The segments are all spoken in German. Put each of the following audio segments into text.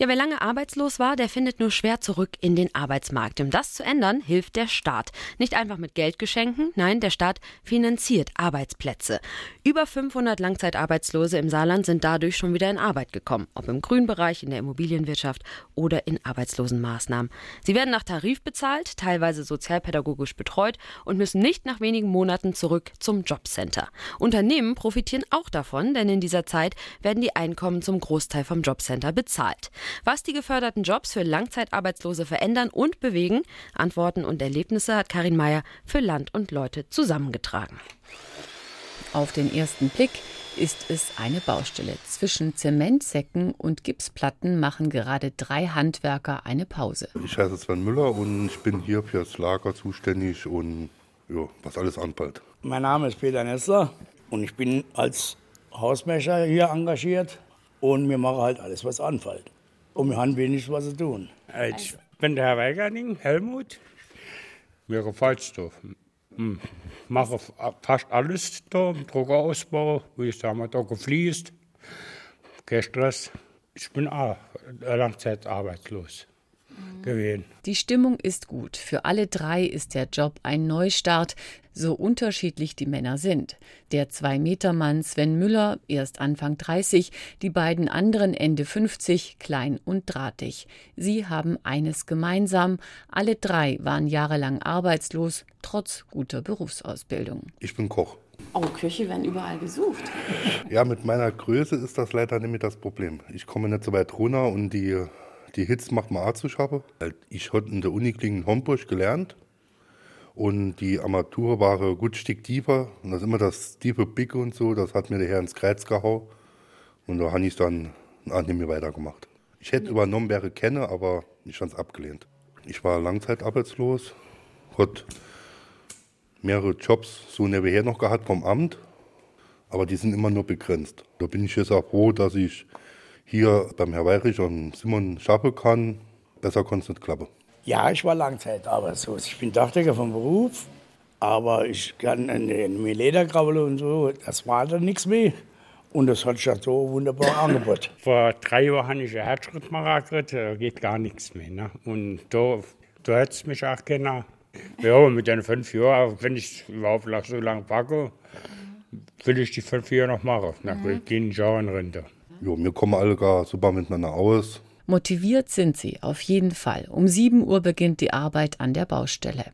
Ja, wer lange arbeitslos war, der findet nur schwer zurück in den Arbeitsmarkt. Um das zu ändern, hilft der Staat. Nicht einfach mit Geldgeschenken, nein, der Staat finanziert Arbeitsplätze. Über 500 Langzeitarbeitslose im Saarland sind dadurch schon wieder in Arbeit gekommen, ob im Grünbereich, in der Immobilienwirtschaft oder in Arbeitslosenmaßnahmen. Sie werden nach Tarif bezahlt, teilweise sozialpädagogisch betreut und müssen nicht nach wenigen Monaten zurück zum Jobcenter. Unternehmen profitieren auch davon, denn in dieser Zeit werden die Einkommen zum Großteil vom Jobcenter bezahlt. Was die geförderten Jobs für Langzeitarbeitslose verändern und bewegen, Antworten und Erlebnisse hat Karin Meyer für Land und Leute zusammengetragen. Auf den ersten Blick ist es eine Baustelle. Zwischen Zementsäcken und Gipsplatten machen gerade drei Handwerker eine Pause. Ich heiße Sven Müller und ich bin hier für das Lager zuständig und ja, was alles anfällt. Mein Name ist Peter Nessler und ich bin als Hausmesser hier engagiert und wir machen halt alles, was anfällt. Und wir haben wenig was zu tun. Ich bin der Herr Weigerding, Helmut. Mir gefällt es. Mache fast alles da Druckerausbau, wie ich sage mal, da gefliest. Kein Stress. Ich bin auch langzeitarbeitslos gewesen. Die Stimmung ist gut. Für alle drei ist der Job ein Neustart, so unterschiedlich die Männer sind. Der Zwei-Meter-Mann Sven Müller, erst Anfang 30, die beiden anderen Ende 50, klein und drahtig. Sie haben eines gemeinsam. Alle drei waren jahrelang arbeitslos, trotz guter Berufsausbildung. Ich bin Koch. Oh, Köche werden überall gesucht. Ja, mit meiner Größe ist das leider nicht mehr das Problem. Ich komme nicht so weit runter und die die Hits macht man auch zu schaffen. Ich habe in der Uni in Homburg gelernt und die Armatur war ein gut Stück tiefer und das ist immer das tiefe Bicke und so, das hat mir der Herr ins Kreuz gehauen und da habe ich dann auch nicht mehr weitergemacht. Ich hätte übernommen, wäre kenne, aber ich habe es abgelehnt. Ich war langzeitarbeitslos, hatte mehrere Jobs so nebenher noch gehabt vom Amt, aber die sind immer nur begrenzt. Da bin ich jetzt auch froh, dass ich hier beim Herr Weirich und Simon schaffen kann. Besser konnte es nicht klappen. Ja, ich war langzeitarbeitslos. Ich bin Dachdecker vom Beruf, aber ich kann mir Lederkrabbel und so, das war dann nichts mehr. Und das hat sich ja so wunderbar angeboten. Vor drei Jahren habe ich einen Herzschrittmacher gekriegt, da geht gar nichts mehr. Ne? Und da, da hätte es mich auch keiner. Ja, mit den fünf Jahren, wenn ich überhaupt so lange packe, will ich die fünf Jahre noch machen. Nach mhm. gehen Jahren Rente. Jo, wir kommen alle gar super miteinander aus. Motiviert sind sie auf jeden Fall. Um 7 Uhr beginnt die Arbeit an der Baustelle.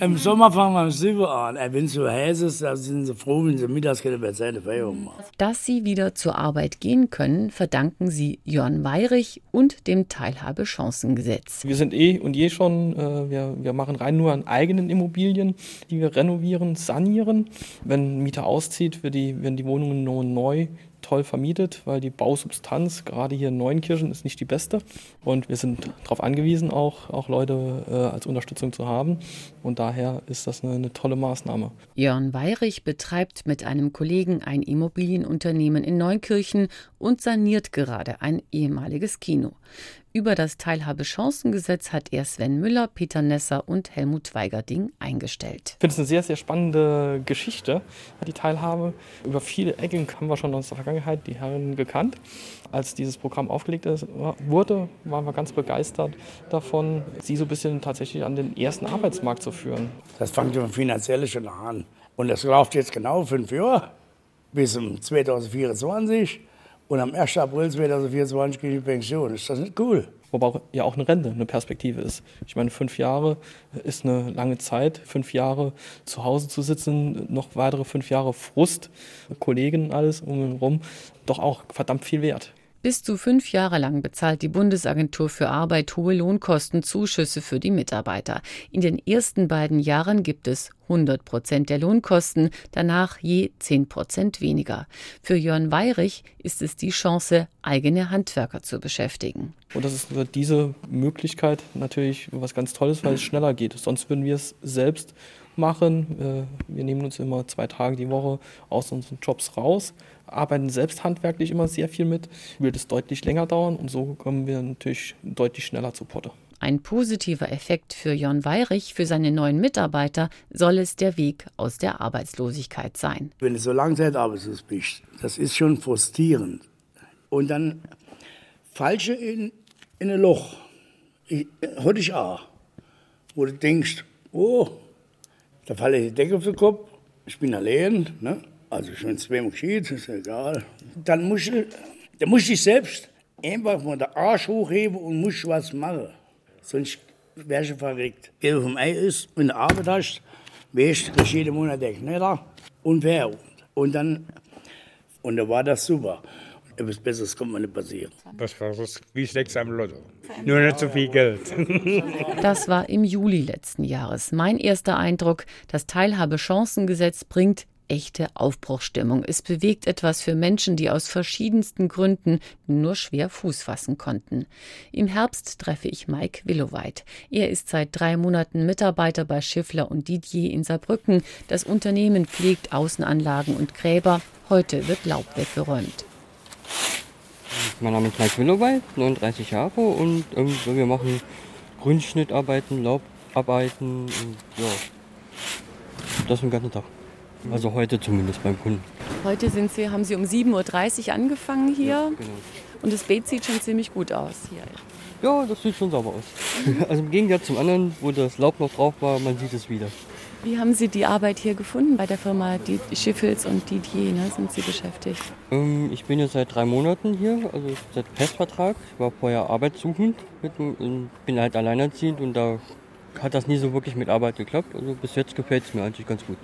Im Sommer fangen wir um 7 Uhr an. Wenn es so heiß ist, dann sind sie froh, wenn sie mittags keine Bezeit machen. Dass sie wieder zur Arbeit gehen können, verdanken sie Jörn Weirich und dem Teilhabechancengesetz. Wir sind eh und je schon, äh, wir, wir machen rein nur an eigenen Immobilien, die wir renovieren, sanieren. Wenn ein Mieter auszieht, wird die, werden die Wohnungen nur neu toll vermietet, weil die Bausubstanz gerade hier in Neunkirchen ist nicht die beste. Und wir sind darauf angewiesen, auch, auch Leute äh, als Unterstützung zu haben. Und daher ist das eine, eine tolle Maßnahme. Jörn Weirich betreibt mit einem Kollegen ein Immobilienunternehmen in Neunkirchen und saniert gerade ein ehemaliges Kino. Über das Teilhabechancengesetz hat er Sven Müller, Peter Nesser und Helmut Weigerding eingestellt. Ich finde es eine sehr, sehr spannende Geschichte, die Teilhabe. Über viele Ecken haben wir schon aus der Vergangenheit die Herren gekannt. Als dieses Programm aufgelegt ist, wurde, waren wir ganz begeistert davon, sie so ein bisschen tatsächlich an den ersten Arbeitsmarkt zu führen. Das fängt ja finanziell schon an. Und das läuft jetzt genau fünf Jahre bis zum 2024. Und am 1. April 2024 gehe ich Pension. Ist das nicht cool? Wobei ja auch eine Rente eine Perspektive ist. Ich meine, fünf Jahre ist eine lange Zeit. Fünf Jahre zu Hause zu sitzen, noch weitere fünf Jahre Frust, Kollegen, alles umherum, doch auch verdammt viel wert. Bis zu fünf Jahre lang bezahlt die Bundesagentur für Arbeit hohe Lohnkostenzuschüsse für die Mitarbeiter. In den ersten beiden Jahren gibt es 100 Prozent der Lohnkosten, danach je 10 Prozent weniger. Für Jörn Weirich ist es die Chance, eigene Handwerker zu beschäftigen. Und das ist diese Möglichkeit natürlich was ganz Tolles, weil es schneller geht. Sonst würden wir es selbst machen. Wir nehmen uns immer zwei Tage die Woche aus unseren Jobs raus, arbeiten selbst handwerklich immer sehr viel mit. Wird es deutlich länger dauern und so kommen wir natürlich deutlich schneller zu Potte. Ein positiver Effekt für Jon Weirich, für seine neuen Mitarbeiter, soll es der Weg aus der Arbeitslosigkeit sein. Wenn du so lange Zeit arbeitslos bist, das ist schon frustrierend. Und dann falsche in, in ein Loch. Ich, heute ich auch. Wo du denkst, oh, da falle ich die Decke auf den Kopf, ich bin allein, ne? also schon zweimal geschieht, ist egal. Dann musst du, dann musst du dich selbst einfach mal den Arsch hochheben und musst was machen. Sonst wärst du verrückt. Geld vom Ei ist, wenn du Arbeit hast, weißt du, jeden Monat der Knetter und wer. Und dann, und da war das super. Etwas Besseres kommt mir nicht passieren. Das war wie sechs am Lotto. Nur nicht so viel Geld. Das war im Juli letzten Jahres. Mein erster Eindruck, das Teilhabechancengesetz bringt echte Aufbruchstimmung. Es bewegt etwas für Menschen, die aus verschiedensten Gründen nur schwer Fuß fassen konnten. Im Herbst treffe ich Mike Willoweit. Er ist seit drei Monaten Mitarbeiter bei Schiffler und Didier in Saarbrücken. Das Unternehmen pflegt Außenanlagen und Gräber. Heute wird Laub weggeräumt. Mein Name ist Mike Willoweit, 39 Jahre und ähm, wir machen Grünschnittarbeiten, Laubarbeiten und ja, das den ganzen Tag. Also heute zumindest beim Kunden. Heute sind Sie, haben Sie um 7.30 Uhr angefangen hier Ja, genau. und das Beet sieht schon ziemlich gut aus hier. Ja, das sieht schon sauber aus. Also im Gegensatz zum anderen, wo das Laub noch drauf war, man sieht es wieder. Wie haben Sie die Arbeit hier gefunden bei der Firma die Schiffels und Didier? Ne, sind Sie beschäftigt? Ähm, ich bin jetzt seit drei Monaten hier, also seit Festvertrag. Ich war vorher arbeitssuchend, mit, und bin halt alleinerziehend und da hat das nie so wirklich mit Arbeit geklappt. Also bis jetzt gefällt es mir eigentlich ganz gut.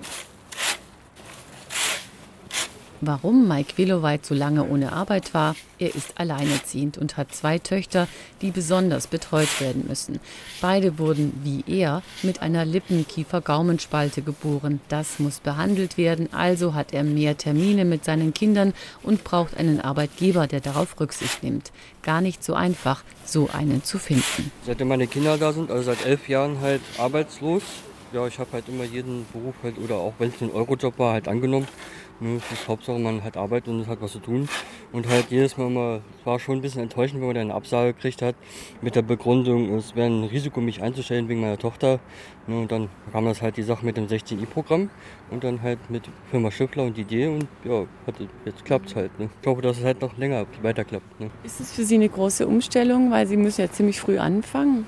Warum Mike Willoweit so lange ohne Arbeit war? Er ist alleinerziehend und hat zwei Töchter, die besonders betreut werden müssen. Beide wurden, wie er, mit einer Lippenkiefer-Gaumenspalte geboren. Das muss behandelt werden, also hat er mehr Termine mit seinen Kindern und braucht einen Arbeitgeber, der darauf Rücksicht nimmt. Gar nicht so einfach, so einen zu finden. Seitdem meine Kinder da sind, also seit elf Jahren halt arbeitslos. Ja, ich habe halt immer jeden Beruf halt, oder auch wenn es ein Eurojob war, halt angenommen. Es ist Hauptsache, man hat Arbeit und es hat was zu tun. Und halt jedes Mal, mal es war schon ein bisschen enttäuschend, wenn man dann eine Absage gekriegt hat mit der Begründung, es wäre ein Risiko, mich einzustellen wegen meiner Tochter. Ne, und dann kam das halt die Sache mit dem 16i-Programm und dann halt mit Firma Schiffler und Idee und ja, hat, jetzt klappt es halt. Ne. Ich hoffe, dass es halt noch länger weiter klappt. Ne. Ist es für Sie eine große Umstellung, weil Sie müssen ja ziemlich früh anfangen?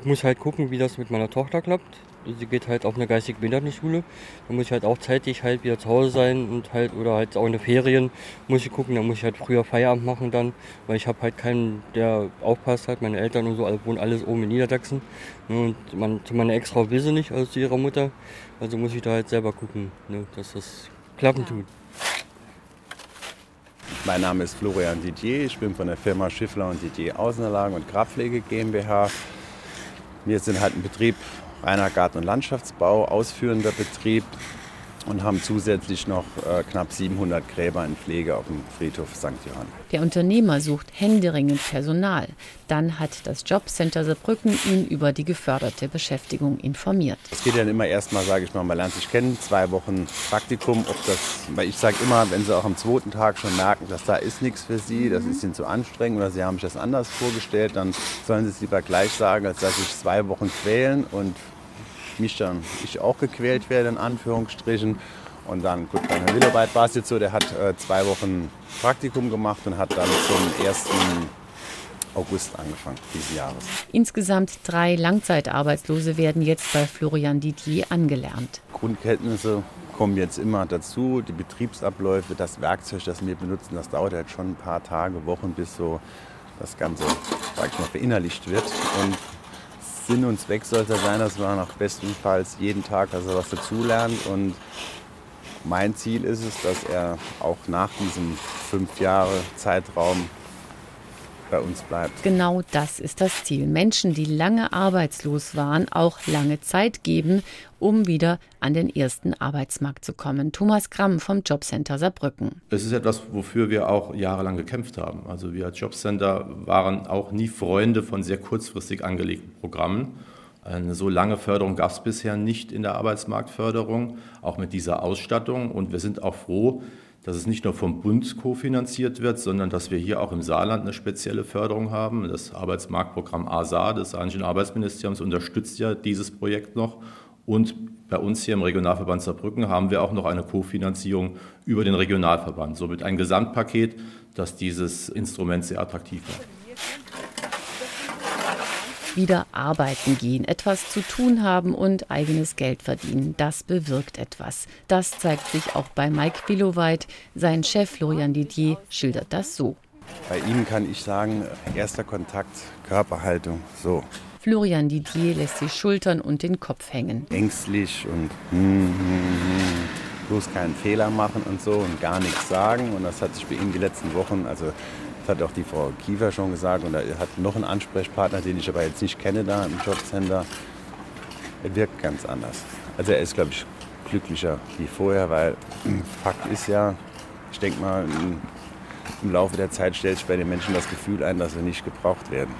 Ich muss halt gucken, wie das mit meiner Tochter klappt. Sie geht halt auf eine geistig Behindertenschule. Da muss ich halt auch zeitig halt wieder zu Hause sein und halt, oder halt auch in den Ferien muss ich gucken, da muss ich halt früher Feierabend machen dann, weil ich habe halt keinen, der aufpasst halt. Meine Eltern und so, alle wohnen alles oben in Niedersachsen. Ne, Und man, zu meiner Ex-Frau will sie nicht, also zu ihrer Mutter. Also muss ich da halt selber gucken, ne, dass das klappen tut. Mein Name ist Florian Didier, ich bin von der Firma Schiffler und Didier Außenanlagen und Grabpflege GmbH. Wir sind halt ein Betrieb, reiner Garten- und Landschaftsbau, ausführender Betrieb und haben zusätzlich noch äh, knapp 700 Gräber in Pflege auf dem Friedhof St. Johann. Der Unternehmer sucht händeringend Personal. Dann hat das Jobcenter Saarbrücken ihn über die geförderte Beschäftigung informiert. Es geht ja dann immer erstmal, sage ich mal, man lernt sich kennen, zwei Wochen Praktikum. Ob das, weil ich sage immer, wenn Sie auch am zweiten Tag schon merken, dass da ist nichts für Sie, das ist Ihnen zu anstrengend oder Sie haben sich das anders vorgestellt, dann sollen Sie es lieber gleich sagen, als dass sich zwei Wochen quälen und mich dann ich auch gequält werde, in Anführungsstrichen. Und dann, gut, bei Herrn Willoweit war es jetzt so, der hat äh, zwei Wochen Praktikum gemacht und hat dann zum 1. August angefangen dieses Jahres. Insgesamt drei Langzeitarbeitslose werden jetzt bei Florian Didier angelernt. Grundkenntnisse kommen jetzt immer dazu, die Betriebsabläufe, das Werkzeug, das wir benutzen, das dauert halt schon ein paar Tage, Wochen, bis so das Ganze, sag ich mal, verinnerlicht wird. Und Sinn und Zweck sollte sein, dass man auch bestenfalls jeden Tag also was dazulernt. Und mein Ziel ist es, dass er auch nach diesem fünf Jahre Zeitraum bei uns bleibt. Genau das ist das Ziel. Menschen, die lange arbeitslos waren, auch lange Zeit geben, um wieder an den ersten Arbeitsmarkt zu kommen. Thomas Gramm vom Jobcenter Saarbrücken. Das ist etwas, wofür wir auch jahrelang gekämpft haben. Also wir als Jobcenter waren auch nie Freunde von sehr kurzfristig angelegten Programmen. Eine so lange Förderung gab es bisher nicht in der Arbeitsmarktförderung, auch mit dieser Ausstattung. Und wir sind auch froh, dass es nicht nur vom Bund kofinanziert wird, sondern dass wir hier auch im Saarland eine spezielle Förderung haben. Das Arbeitsmarktprogramm ASA des Saarländischen Arbeitsministeriums unterstützt ja dieses Projekt noch. Und bei uns hier im Regionalverband Saarbrücken haben wir auch noch eine Kofinanzierung über den Regionalverband. Somit ein Gesamtpaket, das dieses Instrument sehr attraktiv macht wieder arbeiten gehen, etwas zu tun haben und eigenes Geld verdienen. Das bewirkt etwas. Das zeigt sich auch bei Mike Willoweit. Sein Chef Florian Didier schildert das so. Bei ihm kann ich sagen, erster Kontakt, Körperhaltung, so. Florian Didier lässt die Schultern und den Kopf hängen. Ängstlich und hm, hm, hm, bloß keinen Fehler machen und so und gar nichts sagen. Und das hat sich bei ihm die letzten Wochen, also das hat auch die Frau Kiefer schon gesagt. Und er hat noch einen Ansprechpartner, den ich aber jetzt nicht kenne da im Jobcenter. Er wirkt ganz anders. Also er ist, glaube ich, glücklicher wie vorher, weil Fakt ist ja, ich denke mal, im Laufe der Zeit stellt sich bei den Menschen das Gefühl ein, dass sie nicht gebraucht werden.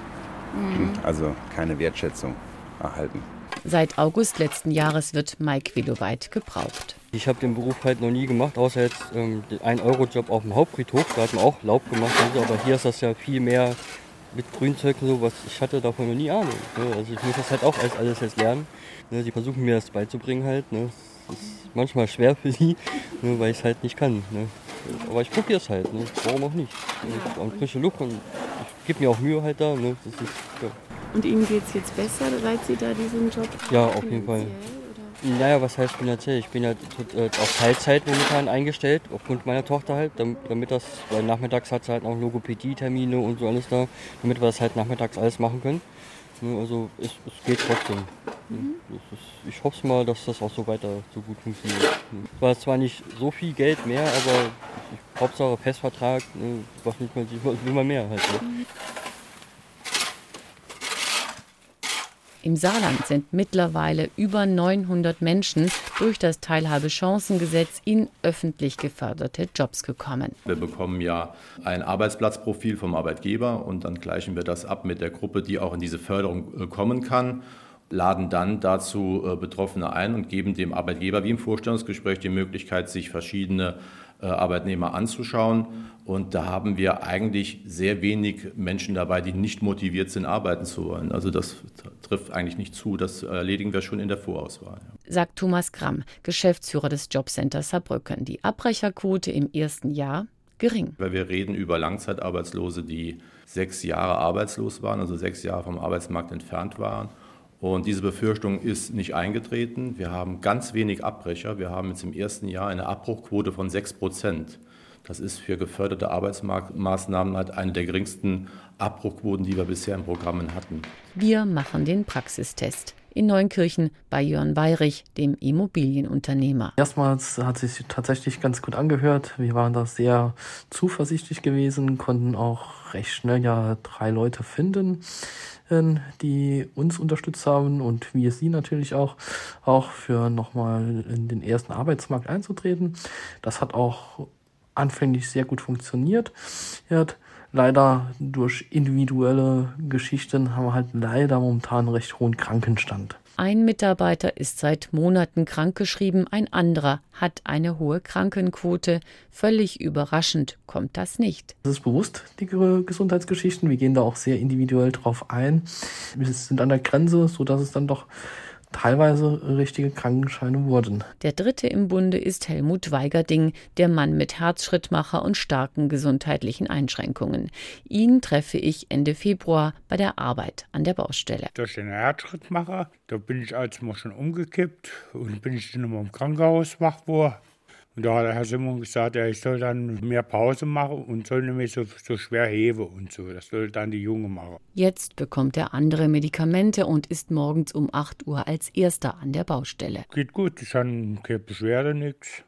Mhm. Also keine Wertschätzung erhalten. Seit August letzten Jahres wird Mike Willoweit gebraucht. Ich habe den Beruf halt noch nie gemacht, außer jetzt ähm, ein Euro-Job auf dem Hauptfriedhof. Da hat man auch Laub gemacht. Also, aber hier ist das ja viel mehr mit Grünzeug und so, was ich hatte davon noch nie Ahnung. Ne? Also ich muss das halt auch alles, jetzt lernen. Ne? Die versuchen mir das beizubringen halt. Ne? Das ist manchmal schwer für sie, ne? weil ich es halt nicht kann. Ne? Aber ich probiere es halt. Ne? Warum auch nicht? Ne? Und frische Luft und ich gebe mir auch Mühe halt da. Ne? Das ist, ja. Und Ihnen geht es jetzt besser, seit Sie da diesen Job Ja, auf jeden Fall. Naja, was heißt finanziell? Ich bin ja äh, auf Teilzeit momentan eingestellt, aufgrund meiner Tochter halt, damit das, weil nachmittags hat sie halt auch Logopädie-Termine und so alles da, damit wir das halt nachmittags alles machen können. Also es, es geht trotzdem. Mhm. Ist, ich hoffe mal, dass das auch so weiter so gut funktioniert. Es war zwar nicht so viel Geld mehr, aber Hauptsache Festvertrag, ne, was will man, will man mehr halt. Ne? Mhm. Im Saarland sind mittlerweile über 900 Menschen durch das Teilhabechancengesetz in öffentlich geförderte Jobs gekommen. Wir bekommen ja ein Arbeitsplatzprofil vom Arbeitgeber und dann gleichen wir das ab mit der Gruppe, die auch in diese Förderung äh, kommen kann laden dann dazu äh, Betroffene ein und geben dem Arbeitgeber wie im Vorstellungsgespräch die Möglichkeit, sich verschiedene Arbeitnehmer anzuschauen. Und da haben wir eigentlich sehr wenig Menschen dabei, die nicht motiviert sind, arbeiten zu wollen. Also das trifft eigentlich nicht zu. Das erledigen wir schon in der Vorauswahl. Sagt Thomas Gramm, Geschäftsführer des Jobcenters Saarbrücken. Die Abbrecherquote im ersten Jahr gering. Weil wir reden über Langzeitarbeitslose, die sechs Jahre arbeitslos waren, also sechs Jahre vom Arbeitsmarkt entfernt waren und diese Befürchtung ist nicht eingetreten. Wir haben ganz wenig Abbrecher. Wir haben jetzt im ersten Jahr eine Abbruchquote von 6 Prozent. Das ist für geförderte Arbeitsmarktmaßnahmen halt eine der geringsten Abbruchquoten, die wir bisher in Programmen hatten. Wir machen den Praxistest in Neunkirchen bei Jörn Weirich, dem Immobilienunternehmer. Erstmals hat sich tatsächlich ganz gut angehört. Wir waren da sehr zuversichtlich gewesen, konnten auch recht schnell ja drei Leute finden die uns unterstützt haben und wir sie natürlich auch, auch für nochmal in den ersten Arbeitsmarkt einzutreten. Das hat auch anfänglich sehr gut funktioniert. Leider durch individuelle Geschichten haben wir halt leider momentan einen recht hohen Krankenstand. Ein Mitarbeiter ist seit Monaten krankgeschrieben, ein anderer hat eine hohe Krankenquote. Völlig überraschend kommt das nicht. Das ist bewusst, die Gesundheitsgeschichten. Wir gehen da auch sehr individuell drauf ein. Wir sind an der Grenze, sodass es dann doch teilweise richtige Krankenscheine wurden. Der dritte im Bunde ist Helmut Weigerding, der Mann mit Herzschrittmacher und starken gesundheitlichen Einschränkungen. Ihn treffe ich Ende Februar bei der Arbeit an der Baustelle. Durch den Herzschrittmacher, da bin ich als mal schon umgekippt und bin ich dann immer im Krankenhaus wach geworden. Und da hat der Herr Simon gesagt, ja, ich soll dann mehr Pause machen und soll nämlich so, so schwer heben und so. Das soll dann die Junge machen. Jetzt bekommt er andere Medikamente und ist morgens um 8 Uhr als erster an der Baustelle. Geht gut, ich habe keine Beschwerde, nichts.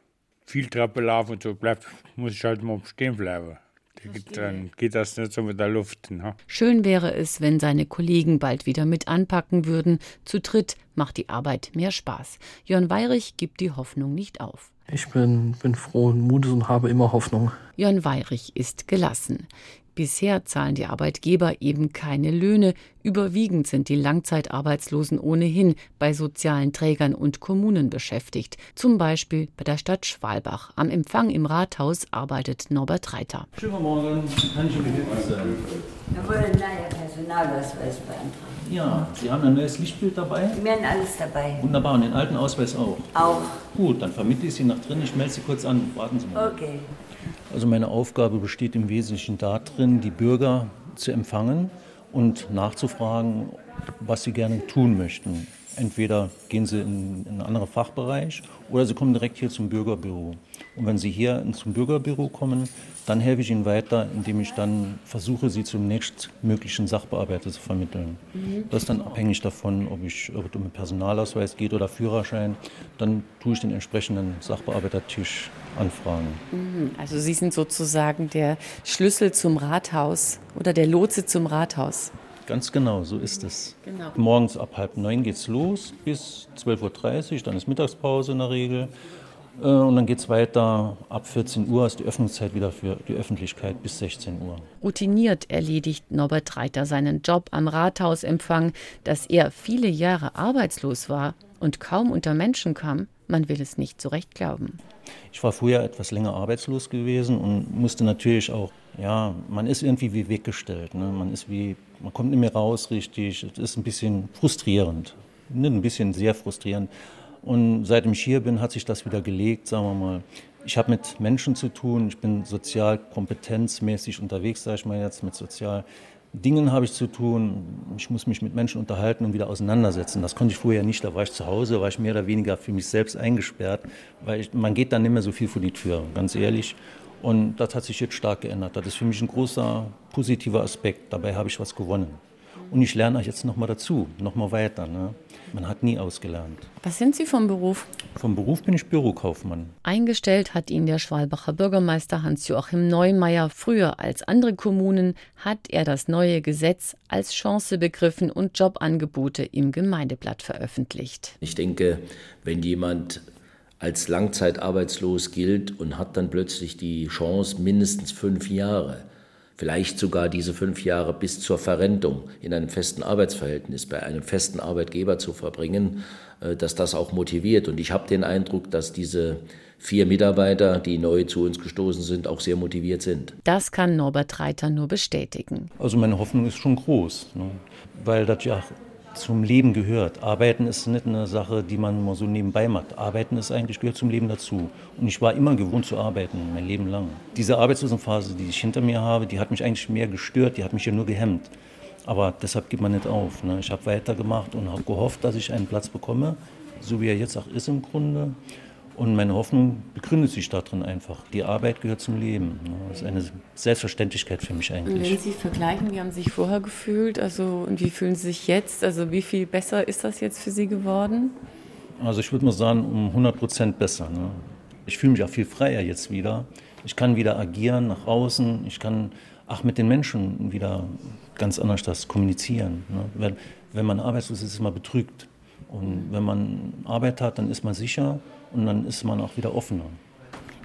Viel Treppe laufen und so, bleibt, muss ich halt mal stehen bleiben. Dann geht das nicht so mit der Luft. Ne? Schön wäre es, wenn seine Kollegen bald wieder mit anpacken würden. Zu dritt macht die Arbeit mehr Spaß. Jörn Weirich gibt die Hoffnung nicht auf. Ich bin, bin frohen Mutes und habe immer Hoffnung. Jörn Weirich ist gelassen. Bisher zahlen die Arbeitgeber eben keine Löhne. Überwiegend sind die Langzeitarbeitslosen ohnehin bei sozialen Trägern und Kommunen beschäftigt. Zum Beispiel bei der Stadt Schwalbach. Am Empfang im Rathaus arbeitet Norbert Reiter. Schönen Morgen, kann ich Ihnen behilflich sein? Wir wollen einen neuen Personalausweis beantragen. Ja, Sie haben ein neues Lichtbild dabei? Wir haben alles dabei. Wunderbar, und den alten Ausweis auch? Auch. Gut, dann vermittle ich Sie nach drin. Ich melde Sie kurz an. Warten Sie mal. Okay. Also meine Aufgabe besteht im Wesentlichen darin, die Bürger zu empfangen und nachzufragen, was sie gerne tun möchten. Entweder gehen sie in, einen anderen Fachbereich oder sie kommen direkt hier zum Bürgerbüro. Und wenn sie hier zum Bürgerbüro kommen, dann helfe ich ihnen weiter, indem ich dann versuche, sie zum nächstmöglichen Sachbearbeiter zu vermitteln. Mhm. Das ist dann abhängig davon, ob, ich, ob es um einen Personalausweis geht oder Führerschein. Dann tue ich den entsprechenden Sachbearbeitertisch anfragen. Mhm. Also Sie sind sozusagen der Schlüssel zum Rathaus oder der Lotse zum Rathaus. Ganz genau, so ist es. Genau. Morgens ab halb neun geht es los bis 12.30 Uhr, dann ist Mittagspause in der Regel. Äh, und dann geht es weiter. Ab 14 Uhr ist die Öffnungszeit wieder für die Öffentlichkeit bis 16 Uhr. Routiniert erledigt Norbert Reiter seinen Job am Rathausempfang. Dass er viele Jahre arbeitslos war und kaum unter Menschen kam, man will es nicht so recht glauben. Ich war früher etwas länger arbeitslos gewesen und musste natürlich auch, ja, man ist irgendwie wie weggestellt. Ne? Man ist wie, man kommt nicht mehr raus richtig. Es ist ein bisschen frustrierend. Nicht ein bisschen sehr frustrierend. Und seitdem ich hier bin, hat sich das wieder gelegt, sagen wir mal. Ich habe mit Menschen zu tun, ich bin sozial kompetenzmäßig unterwegs, sage ich mal jetzt, mit sozial Dingen habe ich zu tun. Ich muss mich mit Menschen unterhalten und wieder auseinandersetzen. Das konnte ich vorher nicht. Da war ich zu Hause, war ich mehr oder weniger für mich selbst eingesperrt, weil ich, man geht dann nicht mehr so viel vor die Tür, ganz ehrlich. Und das hat sich jetzt stark geändert. Das ist für mich ein großer positiver Aspekt. Dabei habe ich was gewonnen. Und ich lerne jetzt noch mal dazu, noch mal weiter. Ne? Man hat nie ausgelernt. Was sind Sie vom Beruf? Vom Beruf bin ich Bürokaufmann. Eingestellt hat ihn der Schwalbacher Bürgermeister Hans-Joachim Neumeier. Früher als andere Kommunen hat er das neue Gesetz als Chance begriffen und Jobangebote im Gemeindeblatt veröffentlicht. Ich denke, wenn jemand als langzeitarbeitslos gilt und hat dann plötzlich die Chance, mindestens fünf Jahre vielleicht sogar diese fünf Jahre bis zur Verrentung in einem festen Arbeitsverhältnis bei einem festen Arbeitgeber zu verbringen, äh, dass das auch motiviert. Und ich habe den Eindruck, dass diese vier Mitarbeiter, die neu zu uns gestoßen sind, auch sehr motiviert sind. Das kann Norbert Reiter nur bestätigen. Also meine Hoffnung ist schon groß, ne? weil das ja zum Leben gehört. Arbeiten ist nicht eine Sache, die man mal so nebenbei macht. Arbeiten ist eigentlich gehört zum Leben dazu. Und ich war immer gewohnt zu arbeiten, mein Leben lang. Diese Arbeitslosenphase, die ich hinter mir habe, die hat mich eigentlich mehr gestört, die hat mich ja nur gehemmt. Aber deshalb gibt man nicht auf. Ne? Ich habe weitergemacht und habe gehofft, dass ich einen Platz bekomme, so wie er jetzt auch ist im Grunde. Und meine Hoffnung begründet sich darin einfach. Die Arbeit gehört zum Leben. Das ist eine Selbstverständlichkeit für mich eigentlich. Wenn Sie vergleichen, wie haben Sie sich vorher gefühlt? Also, und wie fühlen Sie sich jetzt? Also, wie viel besser ist das jetzt für Sie geworden? Also, ich würde mal sagen, um 100 Prozent besser. Ne? Ich fühle mich auch viel freier jetzt wieder. Ich kann wieder agieren nach außen. Ich kann auch mit den Menschen wieder ganz anders das kommunizieren. Ne? Wenn, wenn man arbeitslos ist, ist man betrügt. Und wenn man Arbeit hat, dann ist man sicher und dann ist man auch wieder offener.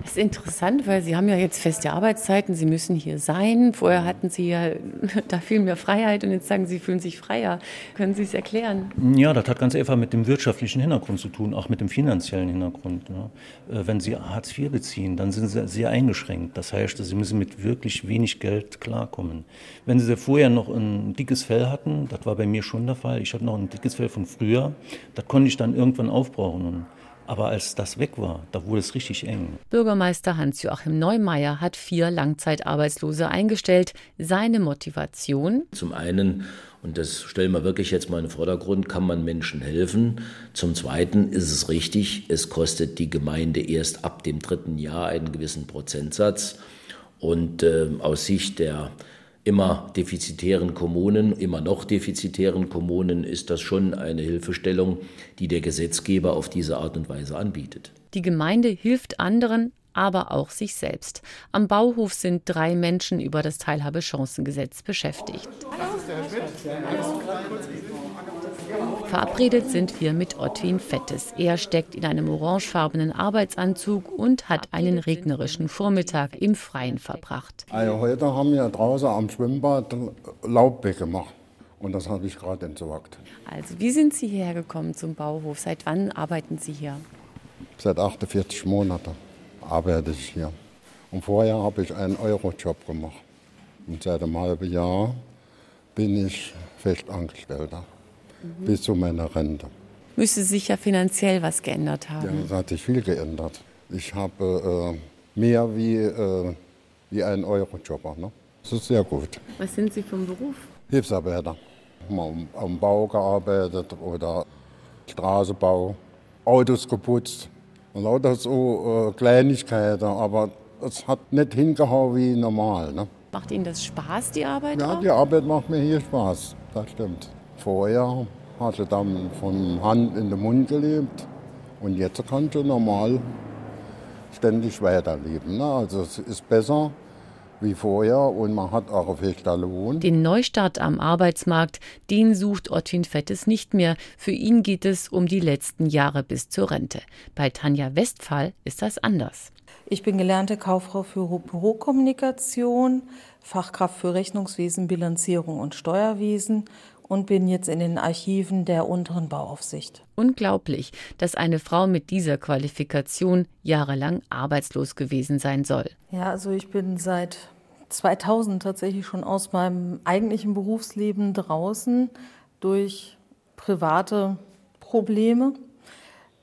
Das ist interessant, weil Sie haben ja jetzt feste Arbeitszeiten, Sie müssen hier sein. Vorher hatten Sie ja da viel mehr Freiheit und jetzt sagen Sie, fühlen sich freier. Können Sie es erklären? Ja, das hat ganz einfach mit dem wirtschaftlichen Hintergrund zu tun, auch mit dem finanziellen Hintergrund. Ne? Wenn Sie Hartz IV beziehen, dann sind Sie sehr eingeschränkt. Das heißt, Sie müssen mit wirklich wenig Geld klarkommen. Wenn Sie vorher noch ein dickes Fell hatten, das war bei mir schon der Fall, ich hatte noch ein dickes Fell von früher, das konnte ich dann irgendwann aufbrauchen. Aber als das weg war, da wurde es richtig eng. Bürgermeister Hans-Joachim Neumeier hat vier Langzeitarbeitslose eingestellt. Seine Motivation? Zum einen, und das stellen wir wirklich jetzt mal in den Vordergrund, kann man Menschen helfen. Zum Zweiten ist es richtig, es kostet die Gemeinde erst ab dem dritten Jahr einen gewissen Prozentsatz. Und äh, aus Sicht der immer defizitären Kommunen, immer noch defizitären Kommunen ist das schon eine Hilfestellung, die der Gesetzgeber auf diese Art und Weise anbietet. Die Gemeinde hilft anderen, aber auch sich selbst. Am Bauhof sind drei Menschen über das Teilhabechancengesetz beschäftigt. Verabredet sind wir mit Ottwin Fettes. Er steckt in einem orangefarbenen Arbeitsanzug und hat einen regnerischen Vormittag im Freien verbracht. Also heute haben wir draußen am Schwimmbad Laub weggemacht. Und das habe ich gerade entsorgt. Also, wie sind Sie hierher gekommen zum Bauhof? Seit wann arbeiten Sie hier? Seit 48 Monaten arbeite ich hier. Und vorher habe ich einen Eurojob gemacht. Und seit einem halben Jahr bin ich Festangestellter mhm. bis zu meiner Rente. Müsste sich ja finanziell was geändert haben. Ja, es hat sich viel geändert. Ich habe äh, mehr wie, äh, wie ein Eurojobber. Ne? Das ist sehr gut. Was sind Sie vom Beruf? Hilfsarbeiter. Mal am Bau gearbeitet oder Straßenbau, Autos geputzt und lauter so äh, Kleinigkeiten, aber es hat nicht hingehauen wie normal. Ne? Macht Ihnen das Spaß, die Arbeit? Ja, auch? die Arbeit macht mir hier Spaß, das stimmt. Vorher hatte ich dann von Hand in den Mund gelebt und jetzt kann ich normal ständig weiterleben. Ne? Also es ist besser wie vorher und man hat auch einen festen Lohn. Den Neustart am Arbeitsmarkt, den sucht Ottwin Fettes nicht mehr. Für ihn geht es um die letzten Jahre bis zur Rente. Bei Tanja Westphal ist das anders. Ich bin gelernte Kauffrau für Bürokommunikation, Fachkraft für Rechnungswesen, Bilanzierung und Steuerwesen und bin jetzt in den Archiven der unteren Bauaufsicht. Unglaublich, dass eine Frau mit dieser Qualifikation jahrelang arbeitslos gewesen sein soll. Ja, also ich bin seit 2000 tatsächlich schon aus meinem eigentlichen Berufsleben draußen durch private Probleme.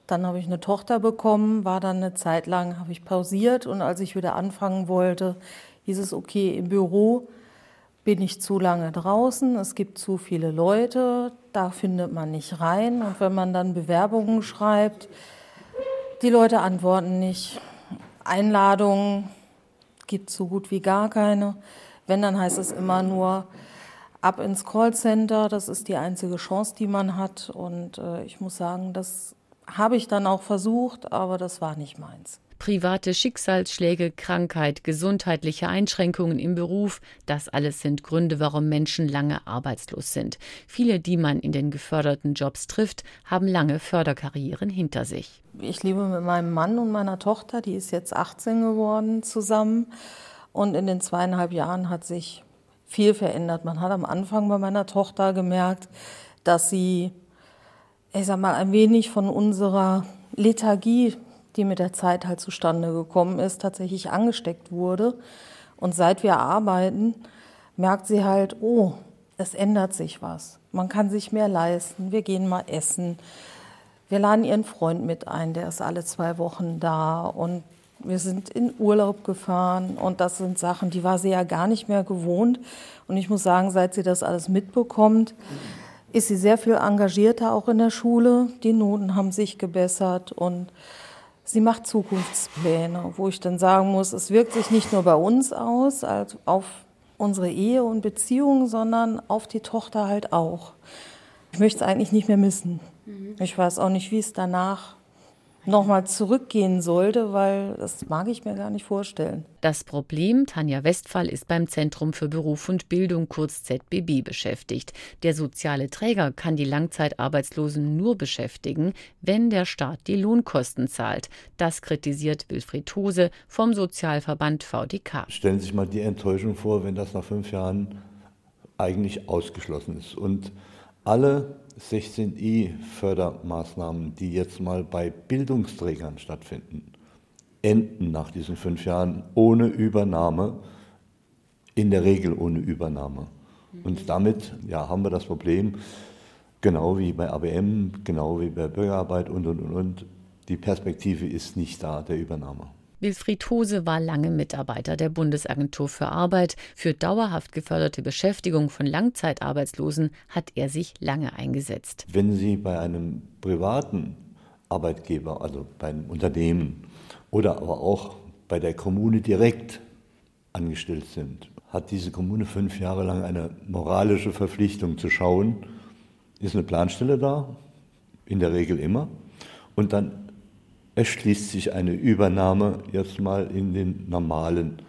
Dann habe ich eine Tochter bekommen, war dann eine Zeit lang, habe ich pausiert und als ich wieder anfangen wollte, hieß es, okay, im Büro bin ich zu lange draußen, es gibt zu viele Leute, da findet man nicht rein. Und wenn man dann Bewerbungen schreibt, die Leute antworten nicht. Einladungen gibt so gut wie gar keine. Wenn, dann heißt es immer nur ab ins Callcenter. Das ist die einzige Chance, die man hat. Und äh, ich muss sagen, das habe ich dann auch versucht, aber das war nicht meins. Private Schicksalsschläge, Krankheit, gesundheitliche Einschränkungen im Beruf, das alles sind Gründe, warum Menschen lange arbeitslos sind. Viele, die man in den geförderten Jobs trifft, haben lange Förderkarrieren hinter sich. Ich lebe mit meinem Mann und meiner Tochter, die ist jetzt 18 geworden, zusammen. Und in den zweieinhalb Jahren hat sich viel verändert. Man hat am Anfang bei meiner Tochter gemerkt, dass sie, ich sag mal, ein wenig von unserer Lethargie die mit der Zeit halt zustande gekommen ist, tatsächlich angesteckt wurde. Und seit wir arbeiten, merkt sie halt, oh, es ändert sich was. Man kann sich mehr leisten. Wir gehen mal essen. Wir laden ihren Freund mit ein, der ist alle zwei Wochen da. Und wir sind in Urlaub gefahren. Und das sind Sachen, die war sie ja gar nicht mehr gewohnt. Und ich muss sagen, seit sie das alles mitbekommt, ist sie sehr viel engagierter auch in der Schule. Die Noten haben sich gebessert und Sie macht Zukunftspläne, wo ich dann sagen muss, es wirkt sich nicht nur bei uns aus, also auf unsere Ehe und Beziehung, sondern auf die Tochter halt auch. Ich möchte es eigentlich nicht mehr missen. Mhm. Ich weiß auch nicht, wie es danach nochmal zurückgehen sollte, weil das mag ich mir gar nicht vorstellen. Das Problem, Tanja Westphal ist beim Zentrum für Beruf und Bildung kurz ZBB beschäftigt. Der soziale Träger kann die Langzeitarbeitslosen nur beschäftigen, wenn der Staat die Lohnkosten zahlt. Das kritisiert Wilfried Hose vom Sozialverband VDK. Stellen Sie sich mal die Enttäuschung vor, wenn das nach fünf Jahren eigentlich ausgeschlossen ist. Und alle 16i-Fördermaßnahmen, die jetzt mal bei Bildungsträgern stattfinden, enden nach diesen fünf Jahren ohne Übernahme, in der Regel ohne Übernahme. Und damit ja, haben wir das Problem, genau wie bei ABM, genau wie bei Bürgerarbeit und, und, und, und, die Perspektive ist nicht da der Übernahme. Wilfried Hose war lange Mitarbeiter der Bundesagentur für Arbeit. Für dauerhaft geförderte Beschäftigung von Langzeitarbeitslosen hat er sich lange eingesetzt. Wenn Sie bei einem privaten Arbeitgeber, also bei einem Unternehmen oder aber auch bei der Kommune direkt angestellt sind, hat diese Kommune fünf Jahre lang eine moralische Verpflichtung zu schauen, ist eine Planstelle da, in der Regel immer, und dann es schließt sich eine Übernahme jetzt mal in den normalen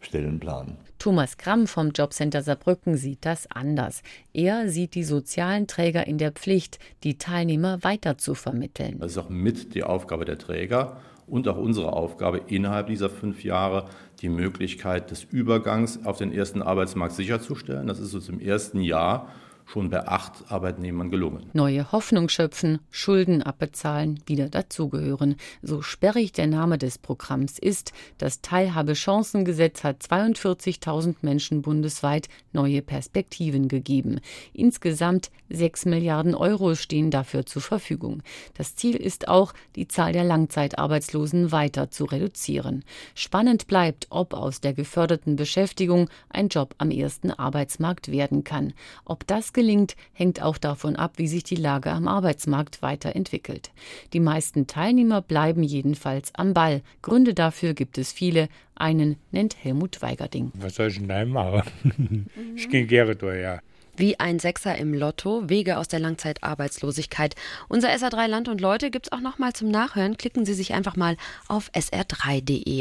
Stellenplan. Thomas Gramm vom Jobcenter Saarbrücken sieht das anders. Er sieht die sozialen Träger in der Pflicht, die Teilnehmer weiter zu vermitteln. Das ist auch mit die Aufgabe der Träger und auch unsere Aufgabe innerhalb dieser fünf Jahre, die Möglichkeit des Übergangs auf den ersten Arbeitsmarkt sicherzustellen. Das ist uns im ersten Jahr schon bei acht Arbeitnehmern gelungen. Neue Hoffnung schöpfen, Schulden abbezahlen, wieder dazugehören. So sperrig der Name des Programms ist, das Teilhabechancengesetz hat 42.000 Menschen bundesweit neue Perspektiven gegeben. Insgesamt 6 Milliarden Euro stehen dafür zur Verfügung. Das Ziel ist auch, die Zahl der Langzeitarbeitslosen weiter zu reduzieren. Spannend bleibt, ob aus der geförderten Beschäftigung ein Job am ersten Arbeitsmarkt werden kann. Ob das gelingt, hängt auch davon ab, wie sich die Lage am Arbeitsmarkt weiterentwickelt. Die meisten Teilnehmer bleiben jedenfalls am Ball. Gründe dafür gibt es viele. Einen nennt Helmut Weigerding. Was soll ich denn da machen? ich gehe gerne durch, ja. Wie ein Sechser im Lotto, Wege aus der Langzeitarbeitslosigkeit. Unser SR3 Land und Leute gibt's auch noch mal zum Nachhören. Klicken Sie sich einfach mal auf sr3.de.